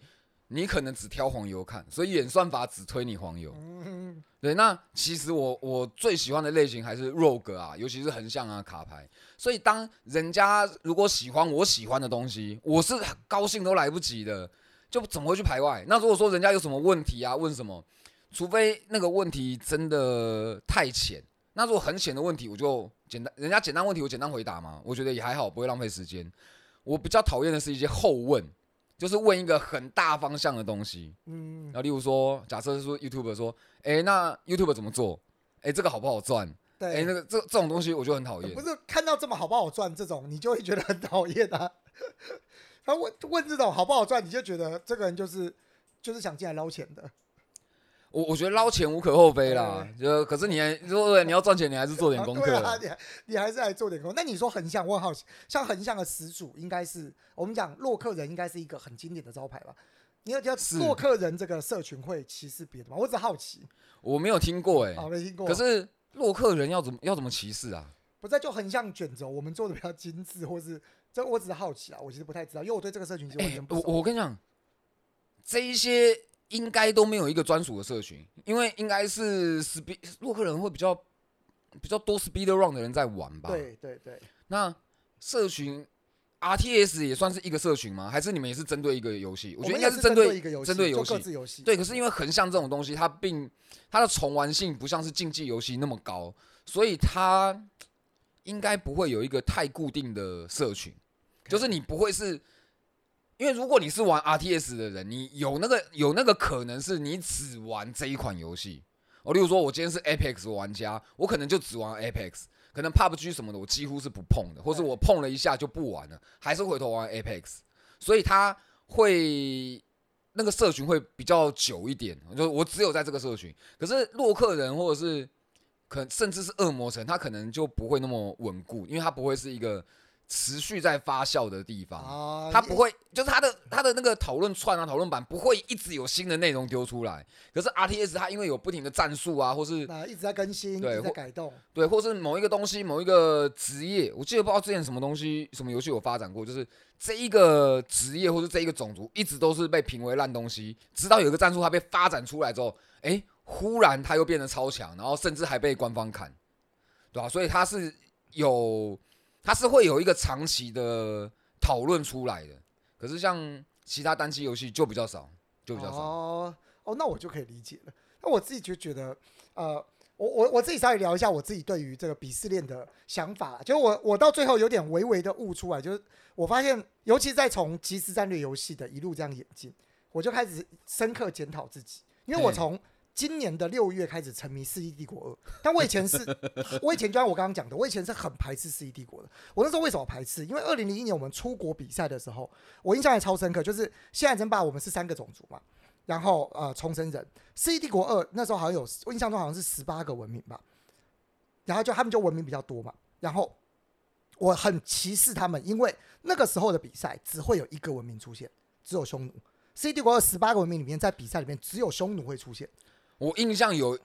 你可能只挑黄油看，所以演算法只推你黄油。嗯对，那其实我我最喜欢的类型还是 rogue 啊，尤其是横向啊卡牌。所以当人家如果喜欢我喜欢的东西，我是高兴都来不及的，就怎么会去排外？那如果说人家有什么问题啊，问什么，除非那个问题真的太浅，那如果很浅的问题，我就简单，人家简单问题我简单回答嘛，我觉得也还好，不会浪费时间。我比较讨厌的是一些后问，就是问一个很大方向的东西。嗯然后例如说，假设是说 YouTube 说，哎、那 YouTube 怎么做？哎、这个好不好赚？对，哎，那个这这种东西我就很讨厌不。是看到这么好不好赚这种，你就会觉得很讨厌啊。他问问这种好不好赚，你就觉得这个人就是就是想进来捞钱的。我我觉得捞钱无可厚非啦，就可是你还如果你要赚钱，你还是做点功课。对啊，你还你还是来做点功。那你说横向，我很好奇，像横向的始祖应该是我们讲洛克人，应该是一个很经典的招牌吧？你要叫是洛克人这个社群会歧视别的吗？我只好奇，我没有听过哎、啊，没听过。可是洛克人要怎么要怎么歧视啊？不是就横向卷轴，我们做的比较精致，或是这我只是好奇啊，我其实不太知道，因为我对这个社群其实我全不熟。我跟你讲，这一些应该都没有一个专属的社群，因为应该是 speed 洛克人会比较比较多 speed run 的人在玩吧？。对对对，那社群 RTS 也算是一个社群吗？还是你们也是针对一个游戏？我觉得应该是针对一个游戏，针对游就各戏。自游戏。对，可是因为横向这种东西，它并它的重玩性不像是竞技游戏那么高，所以它应该不会有一个太固定的社群，就是你不会是，因为如果你是玩 RTS 的人，你有那个有那个可能是你只玩这一款游戏。哦，例如说，我今天是 Apex 玩家，我可能就只玩 Apex，可能 PUBG 什么的我几乎是不碰的，或是我碰了一下就不玩了，还是回头玩 Apex，所以他会那个社群会比较久一点，就我只有在这个社群。可是洛克人或者是可甚至是恶魔城，它可能就不会那么稳固，因为它不会是一个持续在发酵的地方。啊，它不会，就是它的它的那个讨论串啊、讨论版不会一直有新的内容丢出来。可是 RTS 它因为有不停的战术啊，或是啊一直在更新，对或改动。对，或是某一个东西、某一个职业，我记得不知道之前什么东西、什么游戏有发展过，就是这一个职业或是这一个种族一直都是被评为烂东西，直到有一个战术它被发展出来之后，哎、忽然它又变得超强，然后甚至还被官方砍，对吧、所以它是有，它是会有一个长期的讨论出来的。可是像其他单机游戏就比较少，就比较少。哦哦，那我就可以理解了。那我自己就觉得，呃，我我我自己稍微聊一下我自己对于这个鄙视链的想法啦，就是我我到最后有点微微的悟出来，就是我发现，尤其在从即时战略游戏的一路这样演进，我就开始深刻检讨自己，因为我对从今年的六月开始沉迷《世纪帝国二》，但我以前是，我以前就像我刚刚讲的，我以前是很排斥《世纪帝国》的。我那时候为什么排斥？因为二零零一年我们出国比赛的时候，我印象还超深刻，就是现在争霸我们是三个种族嘛，然后呃重生人，《世纪帝国二》那时候好像有，我印象中好像是十八个文明吧，然后就他们就文明比较多嘛，然后我很歧视他们，因为那个时候的比赛只会有一个文明出现，只有匈奴。《世纪帝国二》十八个文明里面，在比赛里面只有匈奴会出现。我印象有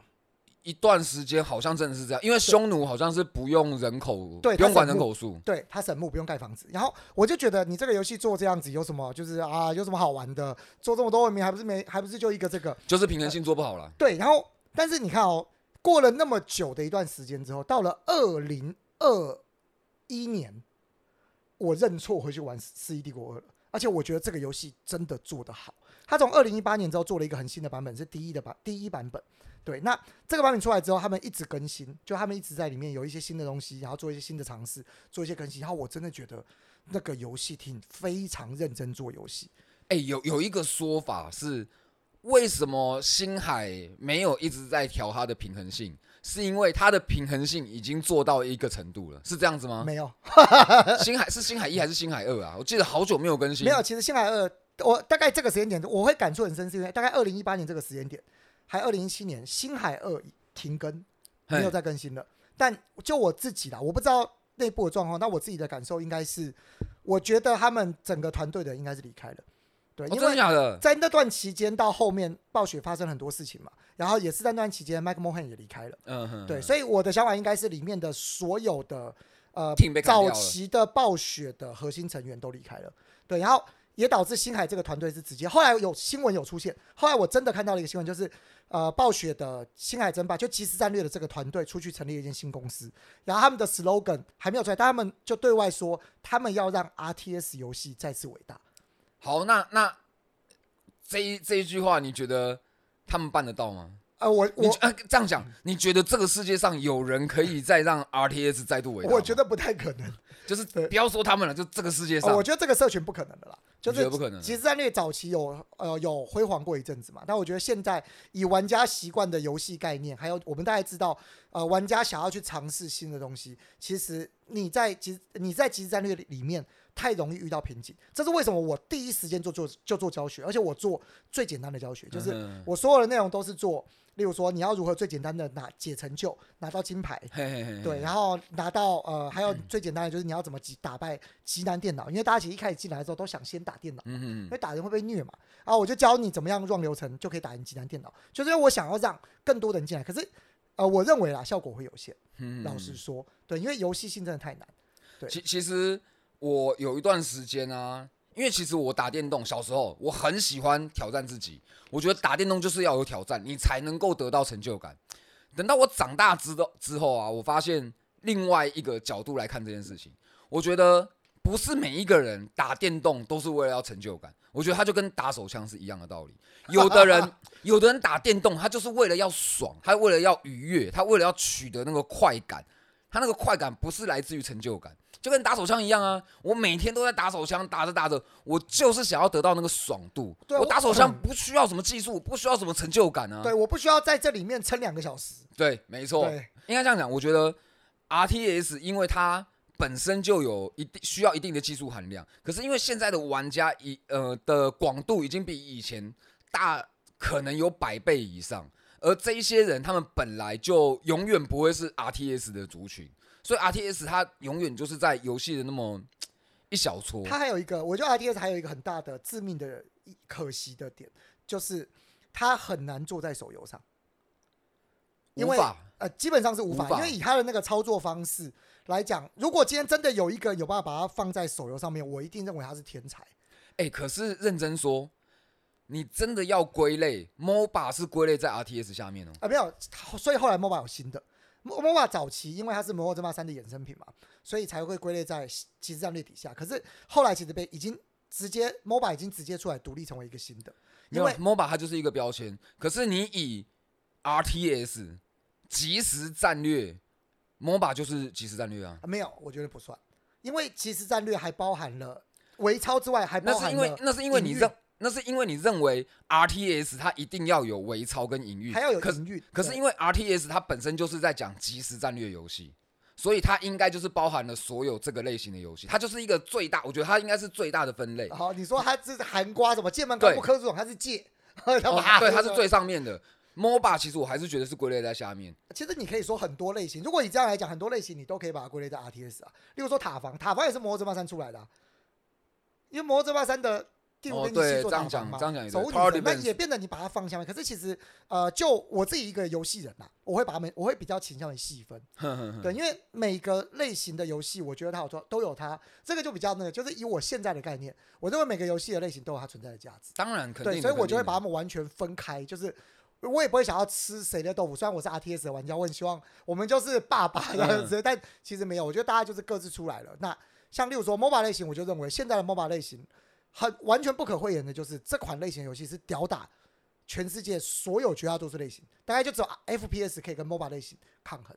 一段时间好像真的是这样，因为匈奴好像是不用人口，对不用管人口数。对他神木不用盖房子，然后我就觉得你这个游戏做这样子有什么，就是啊有什么好玩的？做这么多文明还不是没还不是就一个这个？就是平衡性做不好了。对，然后但是你看哦，过了那么久的一段时间之后，到了二零二一年，我认错回去玩《四一帝国二》了，而且我觉得这个游戏真的做得好。他从二零一八年之后做了一个很新的版本，是第一的版第一版本。对，那这个版本出来之后，他们一直更新，就他们一直在里面有一些新的东西，然后做一些新的尝试，做一些更新。然后我真的觉得那个游戏厅非常认真做游戏。哎、有有一个说法是，为什么星海没有一直在调它的平衡性？是因为它的平衡性已经做到一个程度了，是这样子吗？没有，星海是星海一还是星海二啊？我记得好久没有更新。没有，其实星海二，我大概这个时间点，我会感触很深，是因为大概二零一八年这个时间点，还二零一七年，星海二停更，没有再更新了。但就我自己啦，我不知道内部的状况，但我自己的感受应该是，我觉得他们整个团队的应该是离开了，对，因为？在那段期间到后面暴雪发生很多事情嘛，然后也是在那段期间，Mike Mohan 也离开了。嗯哼，对，所以我的想法应该是里面的所有的呃早期的暴雪的核心成员都离开了，对，然后也导致星海这个团队是直接后来有新闻有出现，后来我真的看到了一个新闻，就是呃暴雪的星海争霸就即时战略的这个团队出去成立了一间新公司，然后他们的 slogan 还没有出来，但他们就对外说他们要让 RTS 游戏再次伟大。好，那那这一这一句话，你觉得他们办得到吗？呃，我我呃这样讲，你觉得这个世界上有人可以再让 RTS 再度伟大？我觉得不太可能，就是不要说他们了，就这个世界哦上我，觉得这个社群不可能的啦，就是不可能即时战略早期有呃有辉煌过一阵子嘛，但我觉得现在以玩家习惯的游戏概念，还有我们大概知道，呃，玩家想要去尝试新的东西，其实你在即你在即时战略里面太容易遇到瓶颈，这是为什么我第一时间就做就做教学，而且我做最简单的教学，就是嗯我所有的内容都是做，例如说你要如何最简单的拿解成就，拿到金牌，嘿嘿嘿，对，然后拿到呃，还有最简单的就是你要怎么击打败极难电脑，因为大家其实一开始进来的时候都想先打电脑，因为打人会被虐嘛。然后我就教你怎么样 run 流程就可以打赢极难电脑，就是因为我想要让更多的人进来，可是呃，我认为啦效果会有限。嗯老实说，对，因为游戏性真的太难。对其其实我有一段时间啊，因为其实我打电动，小时候我很喜欢挑战自己，我觉得打电动就是要有挑战，你才能够得到成就感。等到我长大之后之后啊，我发现另外一个角度来看这件事情，我觉得不是每一个人打电动都是为了要成就感，我觉得他就跟打手枪是一样的道理。有的人，有的人打电动，他就是为了要爽，他为了要愉悦，他为了要取得那个快感，他那个快感不是来自于成就感，就跟打手枪一样啊！我每天都在打手枪，打着打着，我就是想要得到那个爽度。对我我打手枪不需要什么技术，不需要什么成就感啊。对，我不需要在这里面撑两个小时。对，没错，对，应该这样讲。我觉得 RTS 因为它本身就有一定需要一定的技术含量，可是因为现在的玩家以呃的广度已经比以前大，可能有百倍以上。而这一些人，他们本来就永远不会是 RTS 的族群，所以 RTS 它永远就是在游戏的那么一小撮。它还有一个，我觉得 RTS 还有一个很大的致命的可惜的点，就是它很难做在手游上。因为呃，基本上是无法，因为以它的那个操作方式来讲，如果今天真的有一个有办法把它放在手游上面，我一定认为他是天才。哎、可是认真说，你真的要归类，MOBA 是归类在 RTS 下面哦。啊，没有，所以后来 MOBA 有新的 MOBA 早期，因为它是《魔兽争霸三》的衍生品嘛，所以才会归类在即时战略底下。可是后来其实被已经直接 MOBA 已经直接出来独立成为一个新的，因为 MOBA 它就是一个标签，可是你以 RTS 即时战略，MOBA 就是即时战略啊。啊没有，我觉得不算，因为即时战略还包含了微操之外，还包含那是因为了那是因为你营运认那是因为你认为 RTS 它一定要有微操跟营运，还要有可是营运。可是因为 RTS 它本身就是在讲即时战略游戏，所以它应该就是包含了所有这个类型的游戏，它就是一个最大，我觉得它应该是最大的分类。好，你说它这是韩瓜什么剑门高对不科这种，它是借，他哦把对，它是最上面的。MOBA 其实我还是觉得是归类在下面。其实你可以说很多类型，如果你这样来讲，很多类型你都可以把它归类在 RTS 啊。例如说塔防，塔防也是《魔兽争霸三》出来的、啊，因为《魔兽争霸三》的第五哦兵器做对这样塔防嘛，讲这样讲也对守护女 Tower 神，那也变得你把它放下面。可是其实呃，就我自己一个游戏人呐、我会把他们，我会比较倾向于细分，对，因为每个类型的游戏，我觉得它有都都有它，这个就比较那个，就是以我现在的概念，我认为每个游戏的类型都有它存在的价值。当然肯定对，所以我就会把它们完全分开，就是我也不会想要吃谁的豆腐。虽然我是 RTS 的玩家，我很希望我们就是爸爸这样 子，但其实没有。我觉得大家就是各自出来了。那像例如说 MOBA 类型，我就认为现在的 MOBA 类型很完全不可讳言的，就是这款类型游戏是吊打全世界所有绝大多数类型，大概就只有 FPS 可以跟 MOBA 类型抗衡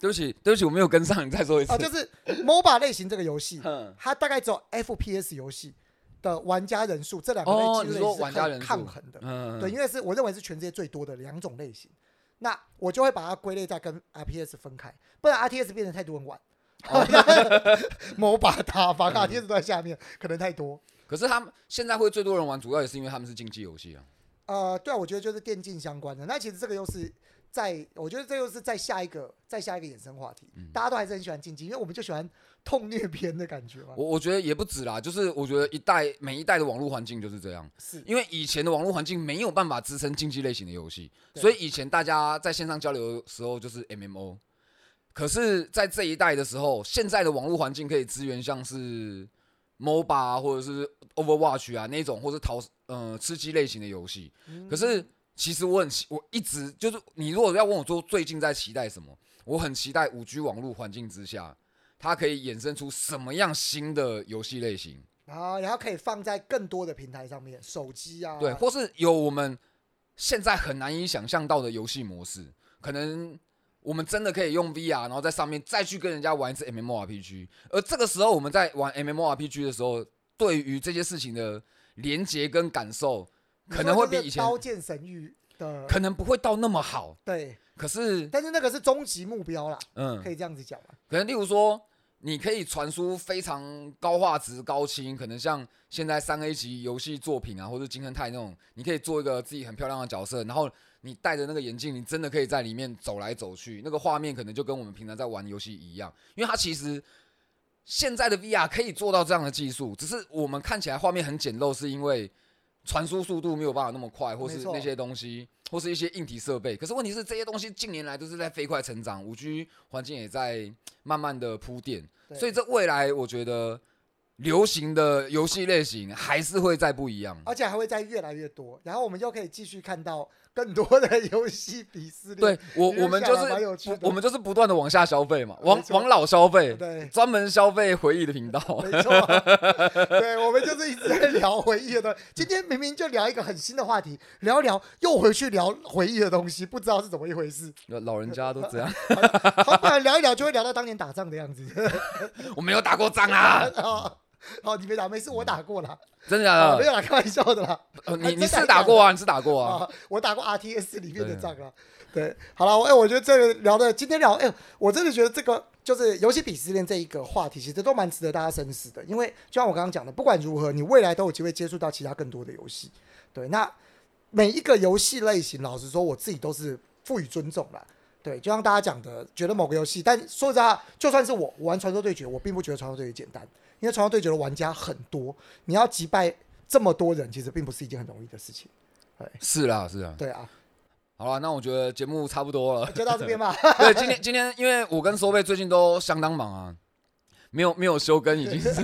对不起，对不起，我没有跟上，你 再说一次。啊，就是 MOBA 类型这个游戏，哼 它大概只有 FPS 游戏的玩家人数这两个类型是可以玩家人抗衡的。嗯，对，因为是我认为是全世界最多的两种类型，那我就会把它归类在跟 RTS 分开，不然 RTS 变成太多人玩。MOBA 打法 RTS 都在下面，可能太多。可是他们现在会最多人玩，主要也是因为他们是竞技游戏啊。呃，对啊，我觉得就是电竞相关的。那其实这个又是在，我觉得这又是在下一个再下一个衍生话题。嗯大家都还是很喜欢竞技，因为我们就喜欢痛虐片的感觉嘛。我我觉得也不止啦，就是我觉得一代每一代的网络环境就是这样，是因为以前的网络环境没有办法支撑竞技类型的游戏，所以以前大家在线上交流的时候就是 MMO。可是，在这一代的时候，现在的网络环境可以支援像是 MOBA 啊或者是 Overwatch 啊那种，或是逃呃吃鸡类型的游戏。嗯可是其实我很期，我一直就是你如果要问我说最近在期待什么，我很期待五 G 网络环境之下，它可以衍生出什么样新的游戏类型，然后然后可以放在更多的平台上面，手机啊，对，或是有我们现在很难以想象到的游戏模式，可能。我们真的可以用 VR，然后在上面再去跟人家玩一次 MMORPG。而这个时候我们在玩 MMORPG 的时候，对于这些事情的连接跟感受，可能会比以前刀剑神域的可能不会到那么好。对，可是，但是那个是终极目标啦，嗯可，以这样子讲嘛。可能例如说，你可以传输非常高画质、高清，可能像现在三 A 级游戏作品啊，或者金亨泰那种，你可以做一个自己很漂亮的角色，然后你戴着那个眼镜，你真的可以在里面走来走去，那个画面可能就跟我们平常在玩游戏一样，因为它其实。现在的 VR 可以做到这样的技术，只是我们看起来画面很简陋，是因为传输速度没有办法那么快，或是那些东西，或是一些硬体设备。可是问题是，这些东西近年来都是在飞快成长，五 G 环境也在慢慢的铺垫，所以这未来我觉得流行的游戏类型还是会再不一样。而且还会再越来越多，然后我们又可以继续看到更多的游戏鄙视链。对我，我们就是不我们就是不断的往下消费嘛，往往老消费，对，专门消费回忆的频道。没错，对，我们就是一直在聊回忆的东西。今天明明就聊一个很新的话题，聊一聊又回去聊回忆的东西，不知道是怎么一回事。老人家都这样，好，不然聊一聊就会聊到当年打仗的样子。我没有打过仗啊，好，你没打，没事，我打过了，真的假的？啊没有啦，开玩笑的啦。呃你 你是打过啊？你是打过啊？啊，我打过 RTS 里面的仗啊。对，好了，我哎、我觉得这个聊的，今天聊，哎、我真的觉得这个就是游戏鄙视链这一个话题，其实都蛮值得大家深思的。因为就像我刚刚讲的，不管如何，你未来都有机会接触到其他更多的游戏。对，那每一个游戏类型，老实说，我自己都是赋予尊重啦。对，就像大家讲的，觉得某个游戏，但说实话，就算是我我玩传说对决，我并不觉得传说对决简单，因为传说对决的玩家很多，你要击败这么多人，其实并不是一件很容易的事情。是啦，是啦。对啊，好了，那我觉得节目差不多了。就到这边吧。对，今天今天因为我跟收贝最近都相当忙啊，没有没有休更，已经是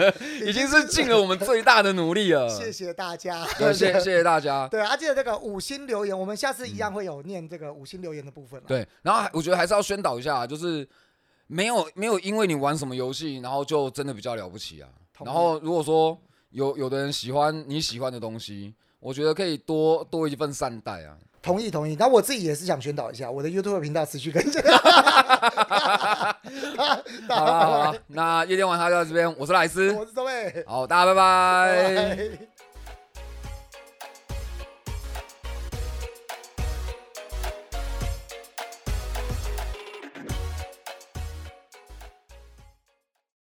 已经是尽了我们最大的努力了。谢谢大家，对，谢 谢谢大家。对啊，记得这个五星留言，我们下次一样会有念这个五星留言的部分了。对，然后我觉得还是要宣导一下，就是没有没有因为你玩什么游戏，然后就真的比较了不起啊。然后如果说有有的人喜欢你喜欢的东西，我觉得可以多多一份善待啊。同意同意。那我自己也是想宣导一下，我的 YouTube 频道持续更新。好了好了，那夜店晚上就到这边，我是莱斯，我是周卫，好，大家拜拜。拜拜